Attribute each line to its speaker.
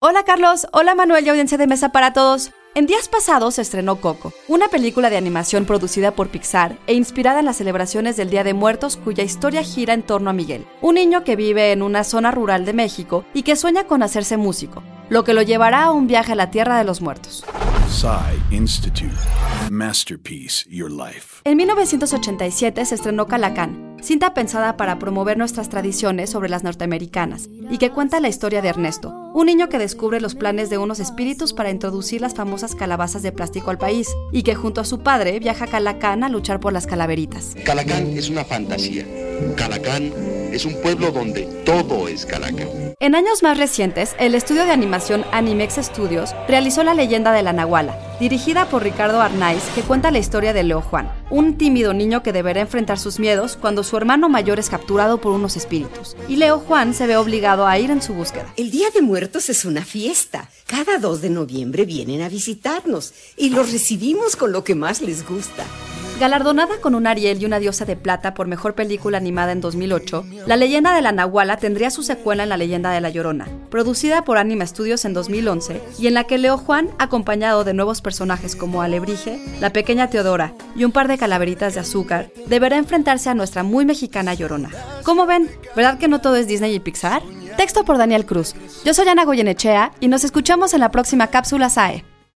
Speaker 1: Hola Carlos, hola Manuel y audiencia de mesa para todos. En días pasados se estrenó Coco, una película de animación producida por Pixar e inspirada en las celebraciones del Día de Muertos cuya historia gira en torno a Miguel, un niño que vive en una zona rural de México y que sueña con hacerse músico, lo que lo llevará a un viaje a la Tierra de los Muertos.
Speaker 2: Institute. Masterpiece Your Life.
Speaker 1: En 1987 se estrenó Calacán, cinta pensada para promover nuestras tradiciones sobre las norteamericanas y que cuenta la historia de Ernesto, un niño que descubre los planes de unos espíritus para introducir las famosas calabazas de plástico al país y que junto a su padre viaja a Calacán a luchar por las calaveritas.
Speaker 3: Calacán es una fantasía. Calacán es un pueblo donde todo es Calacán.
Speaker 1: En años más recientes, el estudio de animación Animex Studios realizó La leyenda de la Nahuala, dirigida por Ricardo Arnaiz, que cuenta la historia de Leo Juan, un tímido niño que deberá enfrentar sus miedos cuando su hermano mayor es capturado por unos espíritus, y Leo Juan se ve obligado a ir en su búsqueda.
Speaker 4: El Día de Es una fiesta. Cada 2 de noviembre vienen a visitarnos y los recibimos con lo que más les gusta.
Speaker 1: Galardonada con un Ariel y una diosa de plata por mejor película animada en 2008, La leyenda de la Nahuala tendría su secuela en La leyenda de la Llorona, producida por Anima Studios en 2011 y en la que Leo Juan, acompañado de nuevos personajes como Alebrije, la pequeña Teodora y un par de calaveritas de azúcar, deberá enfrentarse a nuestra muy mexicana Llorona. ¿Cómo ven? ¿Verdad que no todo es Disney y Pixar? Texto por Daniel Cruz. Yo soy Ana Goyenechea y nos escuchamos en la próxima cápsula SAE.